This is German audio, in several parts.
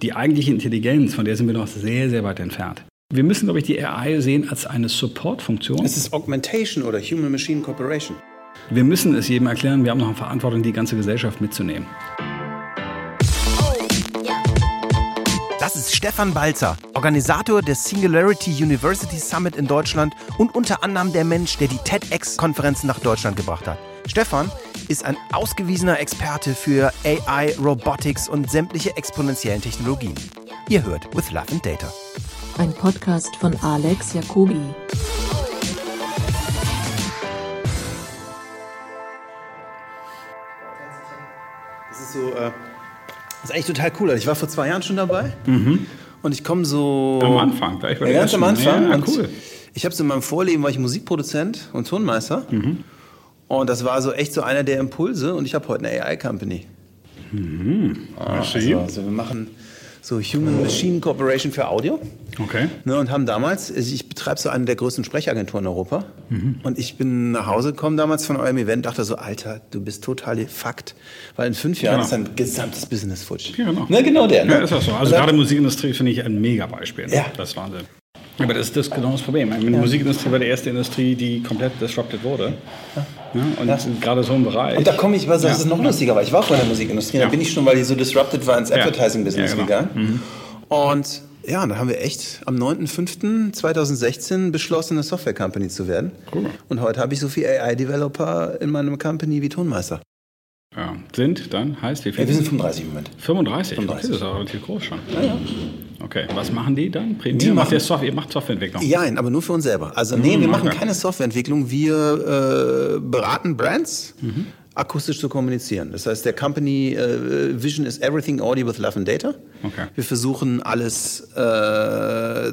Die eigentliche Intelligenz, von der sind wir noch sehr, sehr weit entfernt. Wir müssen, glaube ich, die AI sehen als eine Support-Funktion. Es ist Augmentation oder Human-Machine Cooperation. Wir müssen es jedem erklären, wir haben noch eine Verantwortung, die ganze Gesellschaft mitzunehmen. Das ist Stefan Balzer, Organisator des Singularity University Summit in Deutschland und unter anderem der Mensch, der die TEDx-Konferenzen nach Deutschland gebracht hat. Stefan ist ein ausgewiesener Experte für AI, Robotics und sämtliche exponentiellen Technologien. Ihr hört With Love and Data. Ein Podcast von Alex Jacobi. Das ist so, äh, das ist eigentlich total cool. Ich war vor zwei Jahren schon dabei und ich komme so... Am Anfang, gleich Ja, ganz am. Anfang. Ja, cool. Ich habe so in meinem Vorleben war ich Musikproduzent und Tonmeister. Mhm. Und das war so echt so einer der Impulse. Und ich habe heute eine AI-Company. Ah, Merci. also, also wir machen so Human Machine Cooperation für Audio. Okay. Ne, und haben damals, ich betreibe so eine der größten Sprechagenturen in Europa. Und ich bin nach Hause gekommen damals von eurem Event, dachte so, Alter, du bist total Fakt. Weil in fünf Jahren Genau. ist dein gesamtes Business futsch. Ja, genau. Ne, genau der. Ne? Ja, ist auch so. Also gerade Musikindustrie finde ich ein Mega-Beispiel. Ne? Ja. Das ist Wahnsinn. Aber das ist das genau das Problem. Die Musikindustrie war die erste Industrie, die komplett disrupted wurde. Ja. Und gerade so ein Bereich. Und da komme ich, was das Ja. ist noch lustiger, weil ich war in der Musikindustrie, da Ja. bin ich schon, weil die so disrupted war, ins Ja. Advertising-Business Ja, genau. gegangen. Und ja, da haben wir echt am 9.5.2016 beschlossen, eine Software-Company zu werden. Cool. Und heute habe ich so viele AI-Developer in meiner Company wie Tonmeister. Ja. Sind dann, heißt wie Ja, viel? wir sind 35 im Moment. 35. 35. Okay, das ist auch relativ groß schon. Okay, was machen die dann? Premium? Die macht machen- Software, ihr macht Softwareentwicklung. Ja, aber nur für uns selber. Also nee, wir machen okay. keine Softwareentwicklung. Wir äh, beraten Brands, akustisch zu kommunizieren. Das heißt, der Company äh, Vision ist Everything Audio with Love and Data. Okay. Wir versuchen alles äh,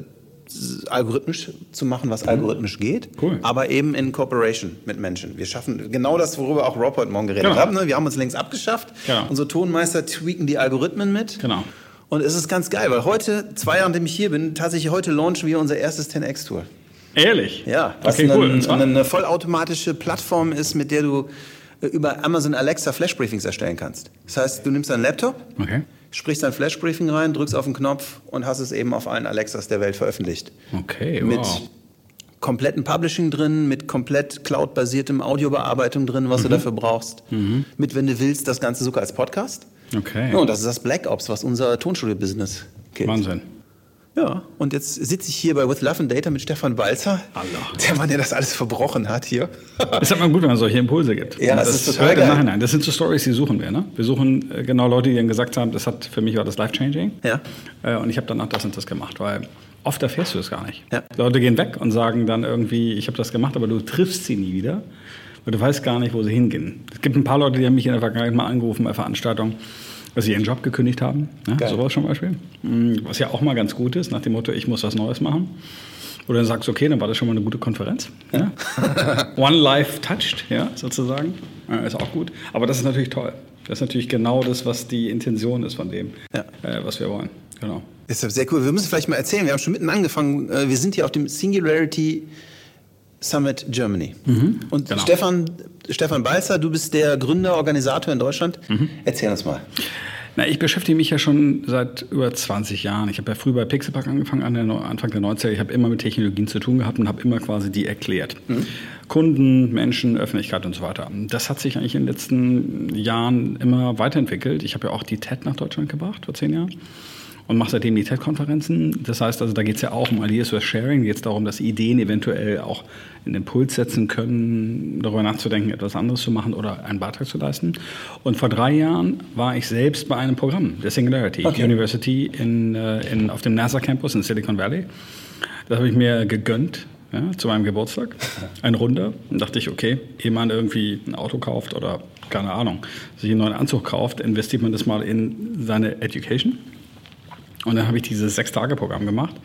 algorithmisch zu machen, was algorithmisch geht, Cool. aber eben in Cooperation mit Menschen. Wir schaffen genau das, worüber auch Rob heute Morgen geredet Genau. hat. Ne? Wir haben uns längst abgeschafft. Genau. Unsere Tonmeister tweaken die Algorithmen mit. Genau. Und es ist ganz geil, weil heute, zwei Jahre, nachdem ich hier bin, tatsächlich heute launchen wir unser erstes 10x-Tool. Ehrlich? Ja, was okay, cool. eine, Und zwar? eine vollautomatische Plattform ist, mit der du äh, über Amazon Alexa Flash-Briefings erstellen kannst. Das heißt, du nimmst deinen Laptop, Okay. Sprichst dein Flash-Briefing rein, drückst auf den Knopf und hast es eben auf allen Alexas der Welt veröffentlicht. Okay, Mit wow. kompletten Publishing drin, mit komplett cloud-basiertem Audiobearbeitung drin, was Mhm. du dafür brauchst. Mit, wenn du willst, das Ganze sogar als Podcast. Okay. Ja, und das ist das Black Ops, was unser Tonstudio-Business killt. Wahnsinn. Ja, und jetzt sitze ich hier bei With Love and Data mit Stefan Balzer, Allah. der Mann, der das alles verbrochen hat hier. Ist halt mal gut, wenn man solche Impulse gibt. Ja, Und das ist total geil. Nachhinein. Das sind so Stories, die suchen wir. Ne? Wir suchen äh, genau Leute, die dann gesagt haben, das hat für mich war das life-changing. Ja. Äh, Und ich habe danach das und das gemacht, weil oft erfährst du es gar nicht. Ja. Leute gehen weg und sagen dann irgendwie, ich habe das gemacht, aber du triffst sie nie wieder, weil du weißt gar nicht, wo sie hingehen. Es gibt ein paar Leute, die haben mich in der Vergangenheit mal angerufen bei Veranstaltungen, dass sie ihren Job gekündigt haben. Ne? Geil. Sowas zum Beispiel. Mm, Was ja auch mal ganz gut ist, nach dem Motto, ich muss was Neues machen. Oder dann sagst du, okay, dann war das schon mal eine gute Konferenz. Ja? One Life touched, ja, sozusagen. Ist auch gut. Aber das ist natürlich toll. Das ist natürlich genau das, was die Intention ist von dem, Ja. äh, was wir wollen. Genau. Ist sehr cool. Wir müssen vielleicht mal erzählen, wir haben schon mitten angefangen. äh, Wir sind hier auf dem Singularity Summit Germany. Und genau. Stefan, Stefan Balzer, du bist der Gründer, Organisator in Deutschland. Erzähl uns mal. Na, ich beschäftige mich ja schon seit über 20 Jahren. Ich habe ja früh bei Pixelpack angefangen, an der, Anfang der 90er. Ich habe immer mit Technologien zu tun gehabt und habe immer quasi die erklärt. Kunden, Menschen, Öffentlichkeit und so weiter. Das hat sich eigentlich in den letzten Jahren immer weiterentwickelt. Ich habe ja auch die TED nach Deutschland gebracht vor zehn Jahren und mache seitdem die TED-Konferenzen. Das heißt also, da geht es ja auch um Ideas for Sharing. Geht es darum, dass Ideen eventuell auch einen Impuls setzen können, darüber nachzudenken, etwas anderes zu machen oder einen Beitrag zu leisten. Und vor drei Jahren war ich selbst bei einem Programm, der Singularity Okay. University in, äh, in, auf dem NASA-Campus in Silicon Valley. Das habe ich mir gegönnt. Ja, zu meinem Geburtstag, ein Runder. Und dachte ich, okay, ehe man irgendwie ein Auto kauft oder keine Ahnung, sich einen neuen Anzug kauft, investiert man das mal in seine Education. Und dann habe ich dieses Sechs-Tage-Programm gemacht.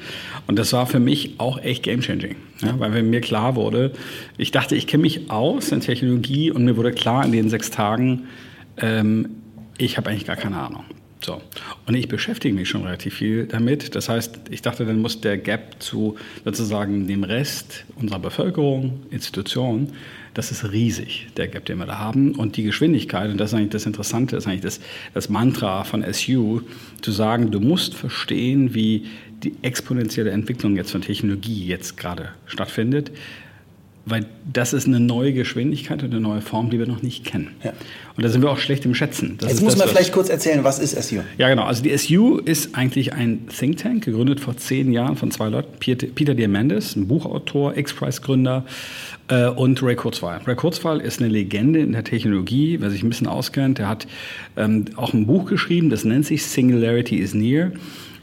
Und das war für mich auch echt game-changing. Ja, weil mir klar wurde, ich dachte, ich kenne mich aus in Technologie und mir wurde klar in den sechs Tagen, ähm, ich habe eigentlich gar keine Ahnung. So. Und ich beschäftige mich schon relativ viel damit. Das heißt, ich dachte, dann muss der Gap zu sozusagen dem Rest unserer Bevölkerung, Institutionen, das ist riesig, der Gap, den wir da haben. Und die Geschwindigkeit, und das ist eigentlich das Interessante, ist eigentlich das, das Mantra von SU, zu sagen, du musst verstehen, wie die exponentielle Entwicklung jetzt von Technologie jetzt gerade stattfindet weil das ist eine neue Geschwindigkeit und eine neue Form, die wir noch nicht kennen. Ja. Und da sind wir auch schlecht im Schätzen. Das Jetzt muss man vielleicht kurz erzählen, was ist SU? Ja, genau. Also die SU ist eigentlich ein Think Tank, gegründet vor zehn Jahren von zwei Leuten. Peter Diamandis, ein Buchautor, X-Prize-Gründer äh, und Ray Kurzweil. Ray Kurzweil ist eine Legende in der Technologie, wer sich ein bisschen auskennt. Der hat ähm, auch ein Buch geschrieben, das nennt sich Singularity is Near.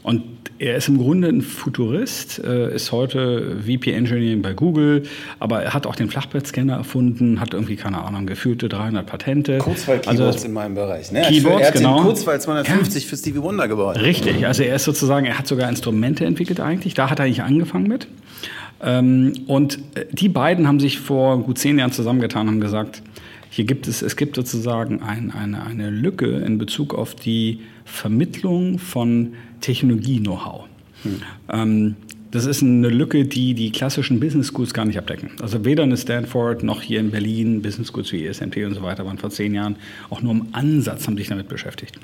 Und er ist im Grunde ein Futurist, äh, ist heute VP Engineering bei Google, aber er hat auch den Flachbettscanner erfunden, hat irgendwie, keine Ahnung, gefühlte 300 Patente. Kurzweil-Keyboards also, in meinem Bereich. Ne? Keyboards, er hat genau. den Kurzweil 250 ja. für Stevie Wonder gebaut. Richtig, also er ist sozusagen, er hat sogar Instrumente entwickelt eigentlich, da hat er eigentlich angefangen mit. Ähm, und äh, die beiden haben sich vor gut zehn Jahren zusammengetan und haben gesagt, hier gibt es, es gibt sozusagen ein, eine, eine Lücke in Bezug auf die Vermittlung von Technologie-Know-how. Hm. Das ist eine Lücke, die die klassischen Business Schools gar nicht abdecken. Also weder eine Stanford noch hier in Berlin Business Schools wie ESMT und so weiter waren vor zehn Jahren auch nur im Ansatz haben sich damit beschäftigt.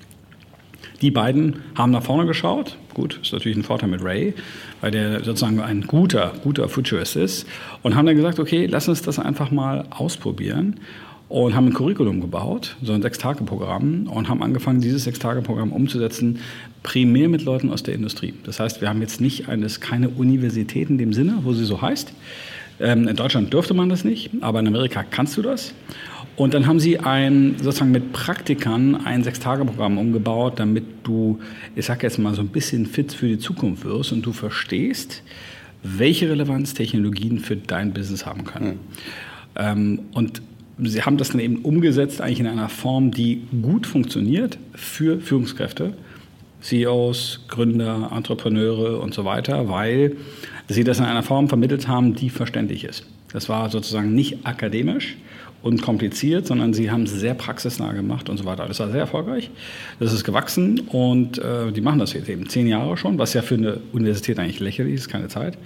Die beiden haben nach vorne geschaut. Gut, ist natürlich ein Vorteil mit Ray, weil der sozusagen ein guter, guter Futurist ist. Und haben dann gesagt, okay, lass uns das einfach mal ausprobieren und haben ein Curriculum gebaut, so ein Sechs-Tage-Programm und haben angefangen, dieses Sechs-Tage-Programm umzusetzen, primär mit Leuten aus der Industrie. Das heißt, wir haben jetzt nicht eines, keine Universität in dem Sinne, wo sie so heißt. Ähm, in Deutschland dürfte man das nicht, aber in Amerika kannst du das. Und dann haben sie ein, sozusagen mit Praktikern ein Sechs-Tage-Programm umgebaut, damit du, ich sag jetzt mal, so ein bisschen fit für die Zukunft wirst und du verstehst, welche Relevanz Technologien für dein Business haben können. Mhm. Ähm, und Sie haben das dann eben umgesetzt, eigentlich in einer Form, die gut funktioniert für Führungskräfte, CEOs, Gründer, Entrepreneure und so weiter, weil Sie das in einer Form vermittelt haben, die verständlich ist. Das war sozusagen nicht akademisch und kompliziert, sondern sie haben es sehr praxisnah gemacht und so weiter. Das war sehr erfolgreich. Das ist gewachsen und äh, die machen das jetzt eben zehn Jahre schon, was ja für eine Universität eigentlich lächerlich ist, keine Zeit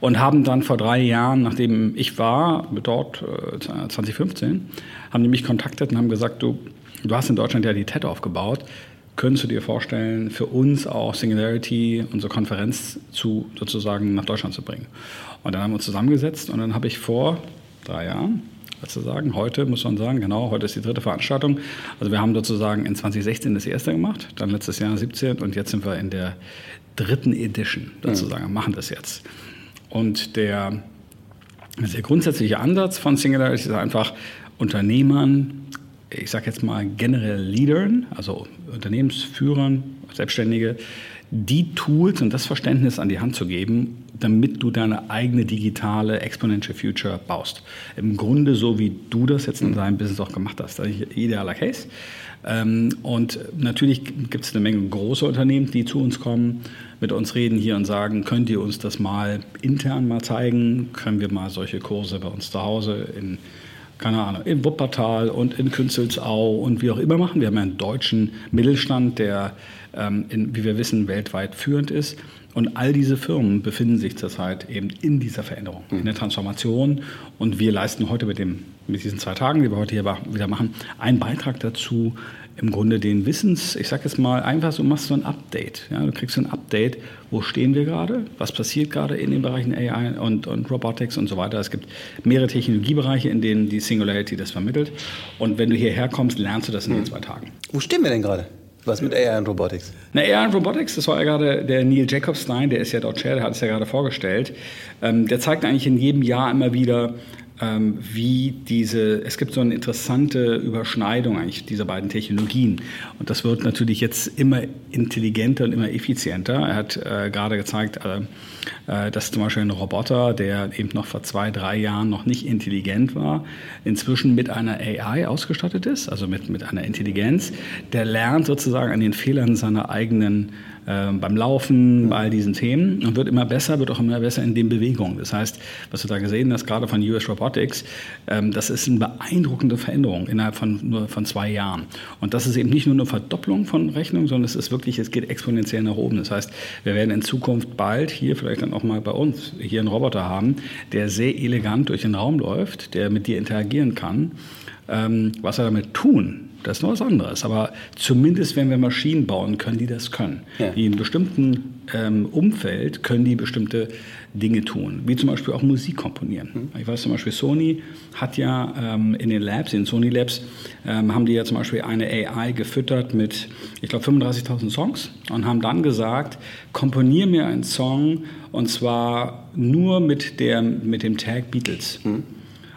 und haben dann vor drei Jahren, nachdem ich war, dort äh, 2015, haben die mich kontaktiert und haben gesagt, du, du hast in Deutschland ja die TED aufgebaut, könntest du dir vorstellen, für uns auch Singularity, unsere Konferenz zu sozusagen nach Deutschland zu bringen? Und dann haben wir uns zusammengesetzt und dann habe ich vor drei Jahren, sozusagen, heute muss man sagen, genau, heute ist die dritte Veranstaltung. Also wir haben sozusagen in 2016 das erste gemacht, dann letztes Jahr 17 und jetzt sind wir in der dritten Edition sozusagen, mhm. machen das jetzt. Und der, der grundsätzliche Ansatz von Singularity ist einfach Unternehmern, ich sage jetzt mal generell Leadern, also Unternehmensführern, Selbstständige, die Tools und das Verständnis an die Hand zu geben, damit du deine eigene digitale Exponential Future baust. Im Grunde so, wie du das jetzt in deinem Business auch gemacht hast. Das ist ein idealer Case. Ähm, und natürlich gibt es eine Menge große Unternehmen, die zu uns kommen, mit uns reden hier und sagen, könnt ihr uns das mal intern mal zeigen? Können wir mal solche Kurse bei uns zu Hause in keine Ahnung, in Wuppertal und in Künzelsau und wie auch immer machen. Wir haben einen deutschen Mittelstand, der, ähm, in, wie wir wissen, weltweit führend ist. Und all diese Firmen befinden sich zurzeit eben in dieser Veränderung, in der Transformation. Und wir leisten heute mit, dem, mit diesen zwei Tagen, die wir heute hier wieder machen, einen Beitrag dazu, im Grunde den Wissens, ich sage jetzt mal, einfach so machst du ein Update. Ja, du kriegst ein Update, wo stehen wir gerade, was passiert gerade in den Bereichen AI und, und Robotics und so weiter. Es gibt mehrere Technologiebereiche, in denen die Singularity das vermittelt. Und wenn du hierher kommst, lernst du das in den zwei Tagen. Wo stehen wir denn gerade? Was mit AI und Robotics? Na, AI und Robotics, das war ja gerade der Neil Jacobstein, der ist ja dort Chair, der hat es ja gerade vorgestellt. Ähm, der zeigt eigentlich in jedem Jahr immer wieder, ähm, wie diese, es gibt so eine interessante Überschneidung eigentlich dieser beiden Technologien. Und das wird natürlich jetzt immer intelligenter und immer effizienter. Er hat äh, gerade gezeigt, äh, äh, dass zum Beispiel ein Roboter, der eben noch vor zwei, drei Jahren noch nicht intelligent war, inzwischen mit einer AI ausgestattet ist, also mit, mit einer Intelligenz, der lernt sozusagen an den Fehlern seiner eigenen äh, beim Laufen, bei all diesen Themen und wird immer besser, wird auch immer besser in den Bewegungen. Das heißt, was du da gesehen hast, gerade von US Robotics, ähm, das ist eine beeindruckende Veränderung innerhalb von nur von zwei Jahren. Und das ist eben nicht nur eine Verdopplung von Rechnungen, sondern es ist wirklich, es geht exponentiell nach oben. Das heißt, wir werden in Zukunft bald hier vielleicht dann auch mal bei uns hier einen Roboter haben, der sehr elegant durch den Raum läuft, der mit dir interagieren kann. Ähm, was er damit tun, das ist noch was anderes. Aber zumindest, wenn wir Maschinen bauen, können die das können. Ja. Die in bestimmten ähm, Umfeld können die bestimmte Dinge tun, wie zum Beispiel auch Musik komponieren. Mhm. Ich weiß zum Beispiel, Sony hat ja ähm, in den Labs, in Sony Labs, ähm, haben die ja zum Beispiel eine AI gefüttert mit, ich glaube, 35.000 Songs und haben dann gesagt, komponier mir einen Song und zwar nur mit, der, mit dem Tag Beatles. Mhm.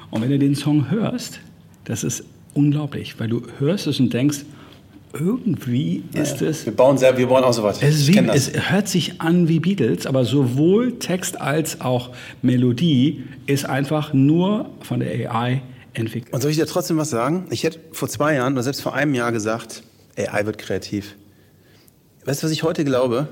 Und wenn du den Song hörst, das ist unglaublich, weil du hörst es und denkst, irgendwie ist ja, es. Wir bauen, sehr, wir bauen auch sowas. Es, wie, es hört sich an wie Beatles, aber sowohl Text als auch Melodie ist einfach nur von der AI entwickelt. Und soll ich dir trotzdem was sagen? Ich hätte vor zwei Jahren oder selbst vor einem Jahr gesagt, AI wird kreativ. Weißt du, was ich heute glaube?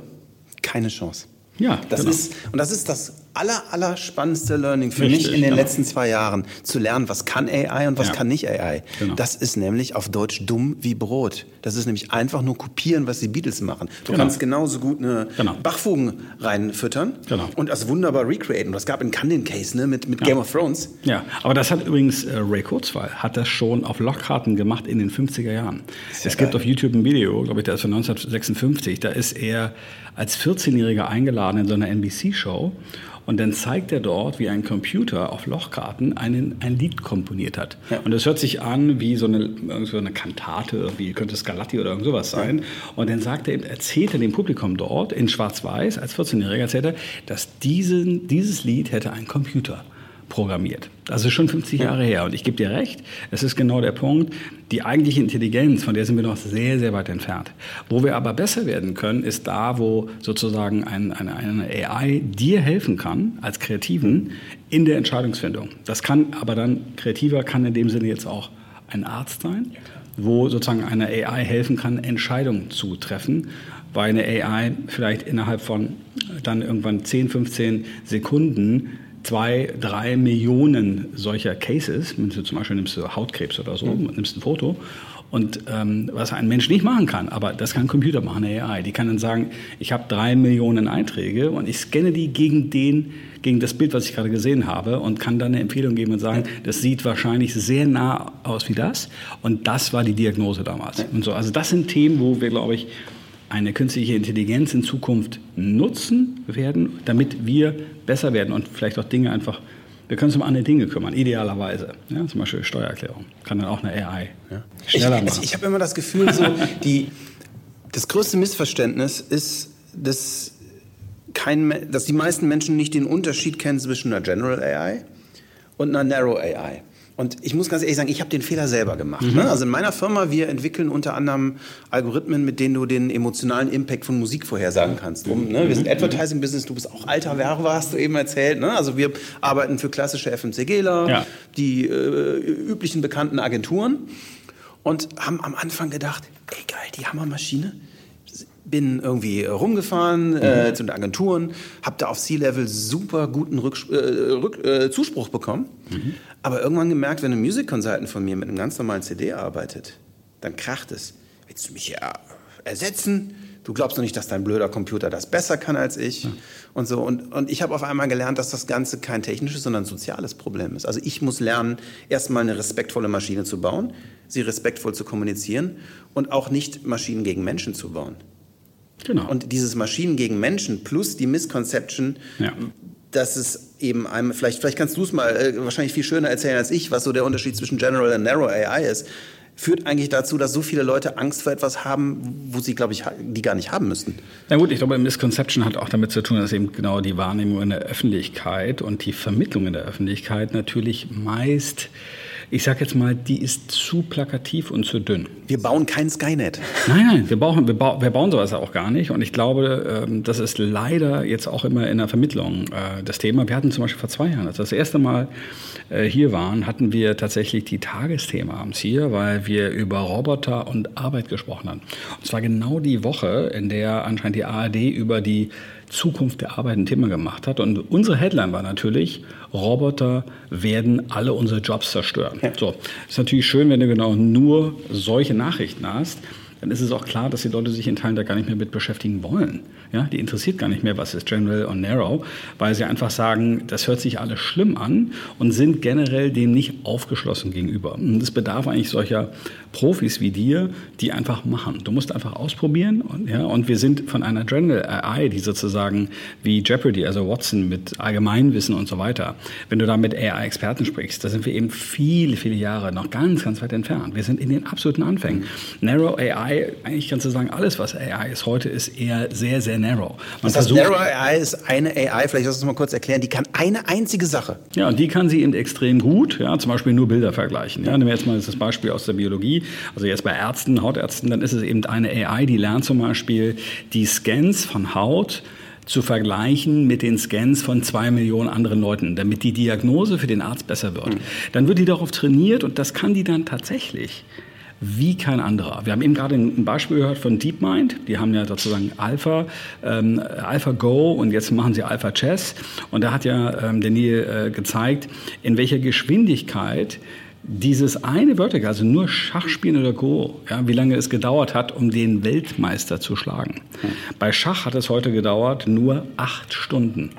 Keine Chance. Ja, das genau. ist und das ist das aller, aller spannendste Learning für Richtig, mich in den genau. letzten zwei Jahren, zu lernen, was kann AI und was ja. kann nicht AI. Genau. Das ist nämlich auf Deutsch dumm wie Brot. Das ist nämlich einfach nur kopieren, was die Beatles machen. Du genau. kannst genauso gut eine genau. Bachfugen reinfüttern genau. und das wunderbar recreaten. Das gab in Canyon Case ne, mit, mit ja. Game of Thrones. Ja, aber das hat übrigens äh, Ray Kurzweil hat das schon auf Lochkarten gemacht in den 50er Jahren. Es geil. gibt auf YouTube ein Video, glaube ich, der ist von 1956. Da ist er als 14-Jähriger eingeladen in so einer NBC-Show und dann zeigt er dort, wie ein Computer auf Lochkarten einen, ein Lied komponiert hat. Ja. Und das hört sich an wie so eine, so eine Kantate, wie könnte Scarlatti oder irgend sowas sein. Ja. Und dann sagt er, erzählt er dem Publikum dort in Schwarz-Weiß, als 14-Jähriger erzählt er, dass diesen, dieses Lied hätte ein Computer programmiert. Das ist schon 50 Jahre her. Und ich gebe dir recht, es ist genau der Punkt. Die eigentliche Intelligenz, von der sind wir noch sehr, sehr weit entfernt. Wo wir aber besser werden können, ist da, wo sozusagen ein, eine, eine AI dir helfen kann, als Kreativen, in der Entscheidungsfindung. Das kann aber dann, kreativer kann in dem Sinne jetzt auch ein Arzt sein, wo sozusagen eine AI helfen kann, Entscheidungen zu treffen weil eine AI vielleicht innerhalb von dann irgendwann 10, 15 Sekunden zwei, drei Millionen solcher Cases, wenn du zum Beispiel nimmst du Hautkrebs oder so, mhm. nimmst ein Foto und ähm, was ein Mensch nicht machen kann, aber das kann ein Computer machen, eine AI. Die kann dann sagen, ich habe drei Millionen Einträge und ich scanne die gegen den, gegen das Bild, was ich gerade gesehen habe und kann dann eine Empfehlung geben und sagen, das sieht wahrscheinlich sehr nah aus wie das und das war die Diagnose damals. Und so, also das sind Themen, wo wir, glaube ich, eine künstliche Intelligenz in Zukunft nutzen werden, damit wir besser werden und vielleicht auch Dinge einfach, wir können uns um andere Dinge kümmern, idealerweise. Ja, zum Beispiel Steuererklärung. Kann dann auch eine AI ja. schneller ich, machen. Ich, ich habe immer das Gefühl, so, die, das größte Missverständnis ist, dass, kein, dass die meisten Menschen nicht den Unterschied kennen zwischen einer General AI und einer Narrow AI. Und ich muss ganz ehrlich sagen, ich habe den Fehler selber gemacht. Mhm. Ne? Also in meiner Firma, wir entwickeln unter anderem Algorithmen, mit denen du den emotionalen Impact von Musik vorhersagen kannst. Um, ne? Wir sind mhm. Advertising-Business, du bist auch alter Werber, hast du eben erzählt. Ne? Also wir arbeiten für klassische FMCGler, ja. die äh, üblichen bekannten Agenturen und haben am Anfang gedacht, ey geil, die Hammermaschine, bin irgendwie rumgefahren äh, mhm. äh, zu den Agenturen, habe da auf C-Level super guten Rücks äh, Rück, äh, Zuspruch bekommen. Mhm. Aber irgendwann gemerkt, wenn ein Music Consultant von mir mit einem ganz normalen CD arbeitet, dann kracht es. Willst du mich ja ersetzen? Du glaubst doch nicht, dass dein blöder Computer das besser kann als ich ja. und so. Und, und ich habe auf einmal gelernt, dass das Ganze kein technisches, sondern ein soziales Problem ist. Also ich muss lernen, erstmal eine respektvolle Maschine zu bauen, sie respektvoll zu kommunizieren und auch nicht Maschinen gegen Menschen zu bauen. Genau. Und dieses Maschinen gegen Menschen plus die Misconception, ja. dass es eben einem, vielleicht, vielleicht kannst du es mal äh, wahrscheinlich viel schöner erzählen als ich, was so der Unterschied zwischen General und Narrow AI ist, führt eigentlich dazu, dass so viele Leute Angst vor etwas haben, wo sie, glaube ich, die gar nicht haben müssten. Na gut, ich glaube, Misconception hat auch damit zu tun, dass eben genau die Wahrnehmung in der Öffentlichkeit und die Vermittlung in der Öffentlichkeit natürlich meist ich sage jetzt mal, die ist zu plakativ und zu dünn. Wir bauen kein Skynet. Nein, nein, wir, brauchen, wir, ba wir bauen sowas auch gar nicht. Und ich glaube, ähm, das ist leider jetzt auch immer in der Vermittlung äh, das Thema. Wir hatten zum Beispiel vor zwei Jahren, als wir das erste Mal äh, hier waren, hatten wir tatsächlich die Tagesthemen abends hier, weil wir über Roboter und Arbeit gesprochen haben. Und zwar genau die Woche, in der anscheinend die ARD über die Zukunft der Arbeit ein Thema gemacht hat. Und unsere Headline war natürlich, Roboter werden alle unsere Jobs zerstören. Ja. So, ist natürlich schön, wenn du genau nur solche Nachrichten hast dann ist es auch klar, dass die Leute sich in Teilen da gar nicht mehr mit beschäftigen wollen. Ja, die interessiert gar nicht mehr, was ist General und Narrow, weil sie einfach sagen, das hört sich alles schlimm an und sind generell dem nicht aufgeschlossen gegenüber. Und es bedarf eigentlich solcher Profis wie dir, die einfach machen. Du musst einfach ausprobieren. Und, ja, und wir sind von einer General AI, die sozusagen wie Jeopardy, also Watson mit Allgemeinwissen und so weiter. Wenn du da mit AI-Experten sprichst, da sind wir eben viele, viele Jahre noch ganz, ganz weit entfernt. Wir sind in den absoluten Anfängen. Narrow AI, eigentlich kannst du sagen, alles, was AI ist heute, ist eher sehr, sehr narrow. Man das heißt, Narrow AI ist eine AI, vielleicht lass uns mal kurz erklären, die kann eine einzige Sache. Ja, und die kann sie eben extrem gut, ja, zum Beispiel nur Bilder vergleichen. Ja, nehmen wir jetzt mal das Beispiel aus der Biologie also jetzt bei Ärzten, Hautärzten, dann ist es eben eine AI, die lernt zum Beispiel die Scans von Haut zu vergleichen mit den Scans von zwei Millionen anderen Leuten, damit die Diagnose für den Arzt besser wird. Mhm. Dann wird die darauf trainiert und das kann die dann tatsächlich wie kein anderer. Wir haben eben gerade ein Beispiel gehört von DeepMind. Die haben ja sozusagen Alpha, ähm, AlphaGo und jetzt machen sie Alpha Chess. Und da hat ja ähm, Daniel äh, gezeigt, in welcher Geschwindigkeit dieses eine Vertical, also nur Schachspielen oder Go, ja, wie lange es gedauert hat, um den Weltmeister zu schlagen. Hm. Bei Schach hat es heute gedauert nur acht Stunden.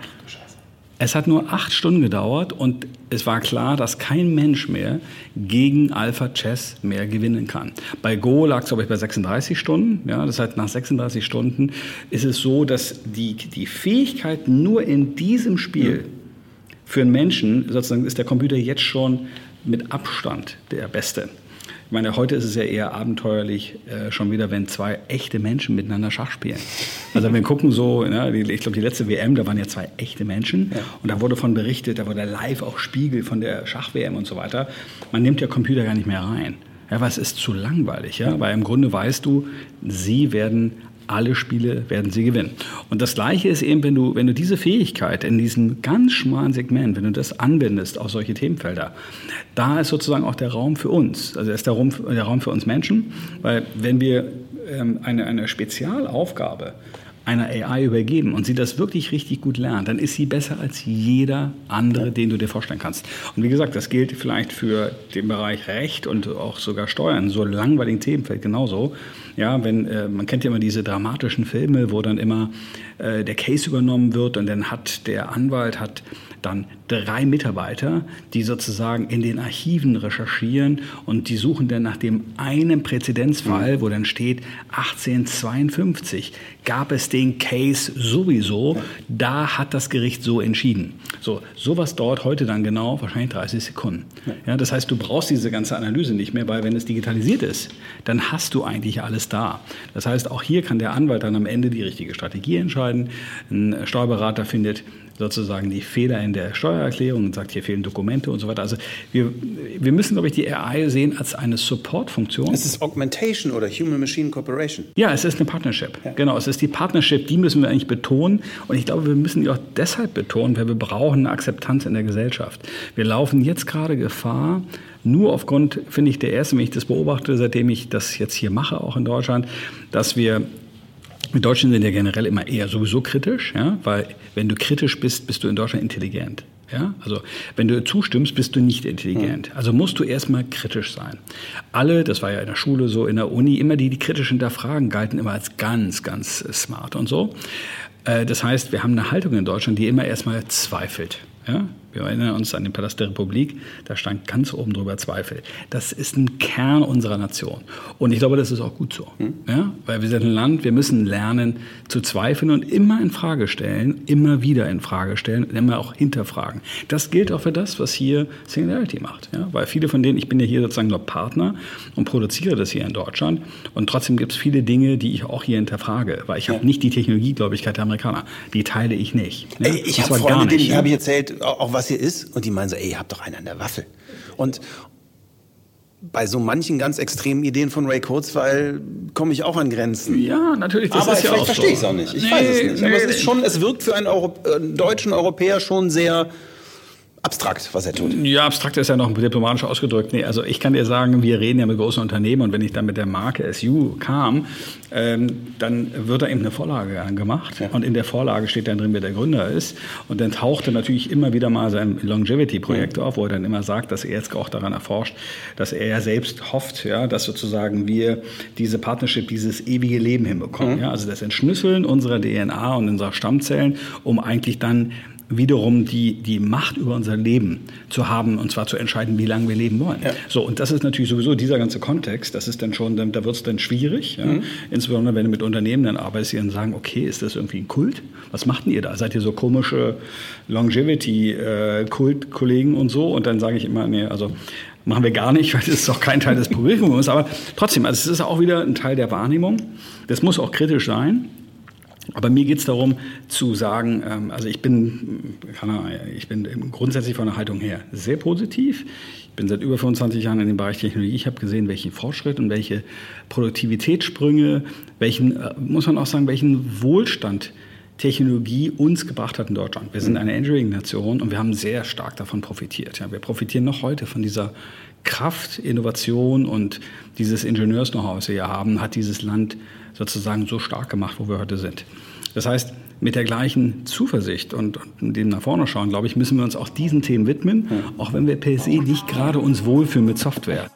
Es hat nur acht Stunden gedauert und es war klar, dass kein Mensch mehr gegen Alpha Chess mehr gewinnen kann. Bei Go lag es, glaube ich, bei 36 Stunden. Ja, das heißt, nach 36 Stunden ist es so, dass die, die Fähigkeit nur in diesem Spiel für einen Menschen, sozusagen ist der Computer jetzt schon mit Abstand der Beste. Ich meine, heute ist es ja eher abenteuerlich äh, schon wieder, wenn zwei echte Menschen miteinander Schach spielen. Also wir gucken so, ne, ich glaube die letzte WM, da waren ja zwei echte Menschen ja. und da wurde von berichtet, da wurde live auch Spiegel von der Schach-WM und so weiter. Man nimmt ja Computer gar nicht mehr rein. Ja, weil es ist zu langweilig, ja, weil im Grunde weißt du, sie werden alle Spiele werden sie gewinnen. Und das Gleiche ist eben, wenn du, wenn du diese Fähigkeit in diesem ganz schmalen Segment, wenn du das anwendest auf solche Themenfelder, da ist sozusagen auch der Raum für uns. Also ist der Raum, der Raum für uns Menschen, weil wenn wir ähm, eine, eine Spezialaufgabe einer AI übergeben und sie das wirklich richtig gut lernt, dann ist sie besser als jeder andere, den du dir vorstellen kannst. Und wie gesagt, das gilt vielleicht für den Bereich Recht und auch sogar Steuern, so langweiligen Themenfeld genauso. Ja, wenn äh, man kennt ja immer diese dramatischen Filme, wo dann immer äh, der Case übernommen wird und dann hat der Anwalt hat dann drei Mitarbeiter, die sozusagen in den Archiven recherchieren und die suchen dann nach dem einen Präzedenzfall, wo dann steht 1852 gab es den Case sowieso, da hat das Gericht so entschieden. So, sowas dauert heute dann genau wahrscheinlich 30 Sekunden. Ja, das heißt, du brauchst diese ganze Analyse nicht mehr, weil wenn es digitalisiert ist, dann hast du eigentlich alles da. Das heißt, auch hier kann der Anwalt dann am Ende die richtige Strategie entscheiden. Ein Steuerberater findet sozusagen die Fehler in der Steuererklärung und sagt, hier fehlen Dokumente und so weiter. Also wir, wir müssen, glaube ich, die AI sehen als eine Support-Funktion. Es ist Augmentation oder Human-Machine Cooperation. Ja, es ist eine Partnership. Ja. Genau, es ist die Partnership, die müssen wir eigentlich betonen. Und ich glaube, wir müssen die auch deshalb betonen, weil wir brauchen eine Akzeptanz in der Gesellschaft. Wir laufen jetzt gerade Gefahr, nur aufgrund, finde ich, der erste, wenn ich das beobachte, seitdem ich das jetzt hier mache, auch in Deutschland, dass wir wir Deutschen sind ja generell immer eher sowieso kritisch, ja, weil wenn du kritisch bist, bist du in Deutschland intelligent. Ja, also wenn du zustimmst, bist du nicht intelligent. Also musst du erstmal kritisch sein. Alle, das war ja in der Schule so, in der Uni, immer die, die kritisch hinterfragen, galten immer als ganz, ganz smart und so. Äh, das heißt, wir haben eine Haltung in Deutschland, die immer erstmal zweifelt. Ja? Wir erinnern uns an den Palast der Republik, da stand ganz oben drüber Zweifel. Das ist ein Kern unserer Nation. Und ich glaube, das ist auch gut so. Hm. Ja? Weil wir sind ein Land, wir müssen lernen zu zweifeln und immer in Frage stellen, immer wieder in Frage stellen und immer auch hinterfragen. Das gilt auch für das, was hier Singularity macht. Ja? Weil viele von denen, ich bin ja hier sozusagen nur Partner und produziere das hier in Deutschland. Und trotzdem gibt es viele Dinge, die ich auch hier hinterfrage. Weil ich ja. habe nicht die Technologiegläubigkeit der Amerikaner. Die teile ich nicht. Ja? Ich habe Freunde, denen habe ich erzählt, auch was was hier ist. Und die meinen so, ey, ihr habt doch einen an der Waffel. Und bei so manchen ganz extremen Ideen von Ray Kurzweil komme ich auch an Grenzen. Ja, natürlich. Das Aber ist ja vielleicht verstehe ich es auch nicht. Ich nee, weiß es nicht. Nee, Aber es ist schon, es wirkt für einen, Euro, äh, deutschen Europäer schon sehr abstrakt, was er tut. Ja, abstrakt ist ja noch diplomatisch ausgedrückt. Nee, also ich kann dir sagen, wir reden ja mit großen Unternehmen und wenn ich dann mit der Marke SU kam, ähm, dann wird da eben eine Vorlage gemacht ja. und in der Vorlage steht dann drin, wer der Gründer ist und dann tauchte natürlich immer wieder mal sein Longevity-Projekt mhm. auf, wo er dann immer sagt, dass er jetzt auch daran erforscht, dass er ja selbst hofft, ja, dass sozusagen wir diese Partnership, dieses ewige Leben hinbekommen. Mhm. Ja, also das Entschlüsseln unserer DNA und unserer Stammzellen, um eigentlich dann wiederum die, die Macht über unser Leben zu haben und zwar zu entscheiden, wie lange wir leben wollen. Ja. So, und das ist natürlich sowieso dieser ganze Kontext, das ist dann schon, da wird es dann schwierig, ja? mhm. insbesondere wenn du mit Unternehmen dann arbeitest, die dann sagen, okay, ist das irgendwie ein Kult? Was macht denn ihr da? Seid ihr so komische Longevity-Kult-Kollegen und so? Und dann sage ich immer, nee, also machen wir gar nicht, weil das ist auch kein Teil des Curriculums, aber trotzdem, also es ist auch wieder ein Teil der Wahrnehmung. Das muss auch kritisch sein. Aber mir geht es darum zu sagen, ähm, also ich bin, ich bin grundsätzlich von der Haltung her sehr positiv. Ich bin seit über 25 Jahren in dem Bereich Technologie. Ich habe gesehen, welchen Fortschritt und welche Produktivitätssprünge, welchen, äh, muss man auch sagen, welchen Wohlstand Technologie uns gebracht hat in Deutschland. Wir sind eine Engineering-Nation und wir haben sehr stark davon profitiert. Ja, wir profitieren noch heute von dieser Kraft, Innovation und dieses Ingenieurs-Know-how, was wir hier haben, hat dieses Land sozusagen so stark gemacht, wo wir heute sind. Das heißt, mit der gleichen Zuversicht und, und dem nach vorne schauen, glaube ich, müssen wir uns auch diesen Themen widmen, auch wenn wir per se nicht gerade uns wohlfühlen mit Software.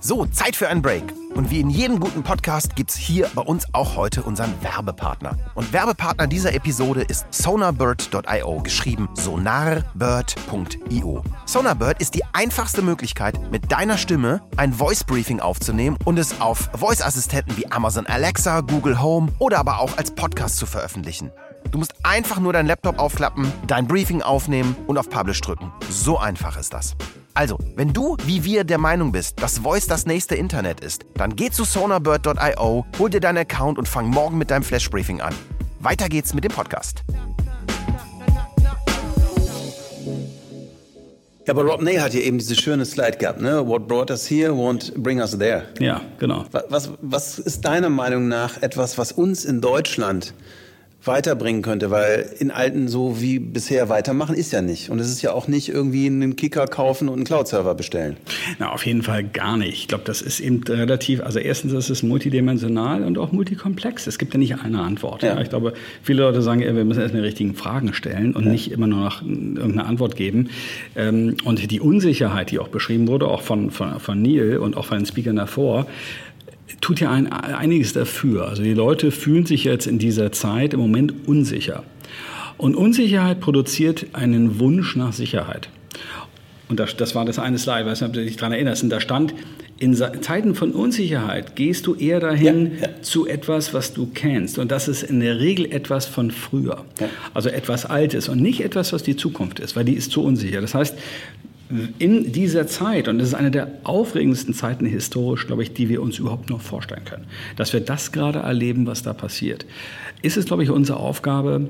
So, Zeit für einen Break. Und wie in jedem guten Podcast gibt es hier bei uns auch heute unseren Werbepartner. Und Werbepartner dieser Episode ist sonarbird.io, geschrieben sonarbird.io. Sonarbird ist die einfachste Möglichkeit, mit deiner Stimme ein Voice Briefing aufzunehmen und es auf Voice-Assistenten wie Amazon Alexa, Google Home oder aber auch als Podcast zu veröffentlichen. Du musst einfach nur deinen Laptop aufklappen, dein Briefing aufnehmen und auf Publish drücken. So einfach ist das. Also, wenn du wie wir der Meinung bist, dass Voice das nächste Internet ist, dann geh zu sonarbird.io, hol dir deinen Account und fang morgen mit deinem Flash Briefing an. Weiter geht's mit dem Podcast. Ja, aber Rob Ney hat ja eben diese schöne Slide gehabt, ne? What brought us here won't bring us there. Ja, genau. Was, was ist deiner Meinung nach etwas, was uns in Deutschland weiterbringen könnte, weil in alten so wie bisher weitermachen ist ja nicht. Und es ist ja auch nicht irgendwie einen Kicker kaufen und einen Cloud-Server bestellen. Na, auf jeden Fall gar nicht. Ich glaube, das ist eben relativ, also erstens ist es multidimensional und auch multikomplex. Es gibt ja nicht eine Antwort. Ja. Ja. Ich glaube, viele Leute sagen, wir müssen erst die richtigen Fragen stellen und ja. nicht immer nur noch irgendeine Antwort geben. Ähm, und die Unsicherheit, die auch beschrieben wurde, auch von, von, von Neil und auch von den Speakern davor, tut ja ein, einiges dafür. Also die Leute fühlen sich jetzt in dieser Zeit im Moment unsicher. Und Unsicherheit produziert einen Wunsch nach Sicherheit. Und das, das war das eine Slide, ich weiß nicht, ob du dich daran erinnerst. Und da stand, in Zeiten von Unsicherheit gehst du eher dahin ja, ja. zu etwas, was du kennst. Und das ist in der Regel etwas von früher. Ja. Also etwas Altes und nicht etwas, was die Zukunft ist, weil die ist zu unsicher. Das heißt, in dieser Zeit, und das ist eine der aufregendsten Zeiten historisch, glaube ich, die wir uns überhaupt noch vorstellen können, dass wir das gerade erleben, was da passiert, ist es, glaube ich, unsere Aufgabe,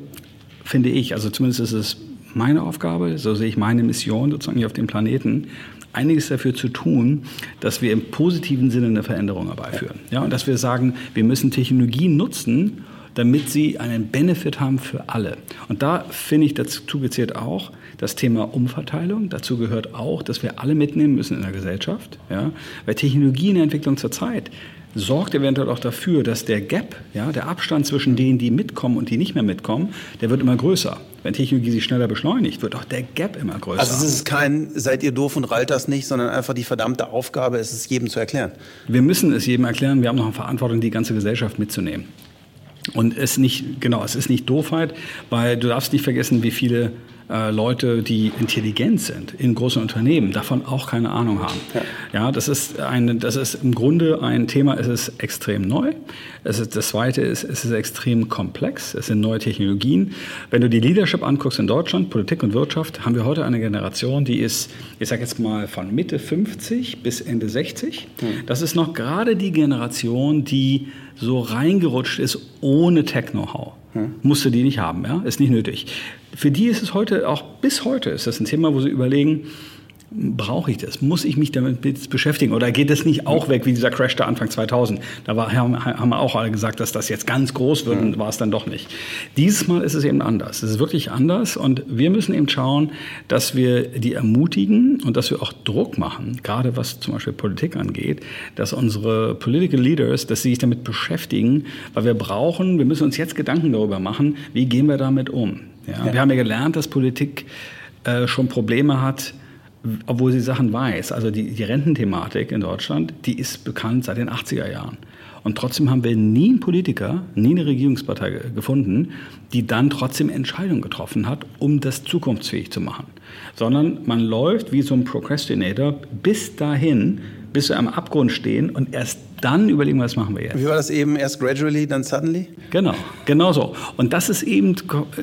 finde ich, also zumindest ist es meine Aufgabe, so sehe ich meine Mission sozusagen hier auf dem Planeten, einiges dafür zu tun, dass wir im positiven Sinne eine Veränderung herbeiführen. Ja, und dass wir sagen, wir müssen Technologien nutzen, damit sie einen Benefit haben für alle. Und da finde ich, dazu gezählt auch das Thema Umverteilung. Dazu gehört auch, dass wir alle mitnehmen müssen in der Gesellschaft. Ja? Weil Technologie in der Entwicklung zur Zeit sorgt eventuell auch dafür, dass der Gap, ja, der Abstand zwischen denen, die mitkommen und die nicht mehr mitkommen, der wird immer größer. Wenn Technologie sich schneller beschleunigt, wird auch der Gap immer größer. Also es ist kein, seid ihr doof und rallt das nicht, sondern einfach die verdammte Aufgabe, es ist jedem zu erklären. Wir müssen es jedem erklären. Wir haben noch eine Verantwortung, die ganze Gesellschaft mitzunehmen. Und es nicht, genau, es ist nicht Doofheit, weil du darfst nicht vergessen, wie viele äh, Leute, die intelligent sind in großen Unternehmen, davon auch keine Ahnung haben. Ja, ja das, ist ein, das ist im Grunde ein Thema, es ist extrem neu. Es ist, das Zweite ist, es ist extrem komplex. Es sind neue Technologien. Wenn du die Leadership anguckst in Deutschland, Politik und Wirtschaft, haben wir heute eine Generation, die ist, ich sage jetzt mal, von Mitte 50 bis Ende 60. Hm. Das ist noch gerade die Generation, die so reingerutscht ist ohne Tech-Know-how. Hm. Musste die nicht haben, ja? Ist nicht nötig. Für die ist es heute, auch bis heute, ist das ein Thema, wo sie überlegen, brauche ich das? Muss ich mich damit beschäftigen? Oder geht es nicht auch weg wie dieser Crash der Anfang 2000? Da war, haben, haben wir auch alle gesagt, dass das jetzt ganz groß wird und war es dann doch nicht. Dieses Mal ist es eben anders. Es ist wirklich anders und wir müssen eben schauen, dass wir die ermutigen und dass wir auch Druck machen, gerade was zum Beispiel Politik angeht, dass unsere Political Leaders, dass sie sich damit beschäftigen, weil wir brauchen, wir müssen uns jetzt Gedanken darüber machen, wie gehen wir damit um. Ja? Ja. Wir haben ja gelernt, dass Politik äh, schon Probleme hat, obwohl sie Sachen weiß. Also die, die Rententhematik in Deutschland, die ist bekannt seit den 80er Jahren. Und trotzdem haben wir nie einen Politiker, nie eine Regierungspartei gefunden, die dann trotzdem Entscheidungen getroffen hat, um das zukunftsfähig zu machen. Sondern man läuft wie so ein Procrastinator bis dahin, bis wir am Abgrund stehen und erst dann überlegen, was machen wir jetzt. Wie war das eben? Erst gradually, dann suddenly? Genau, genau so. Und das ist eben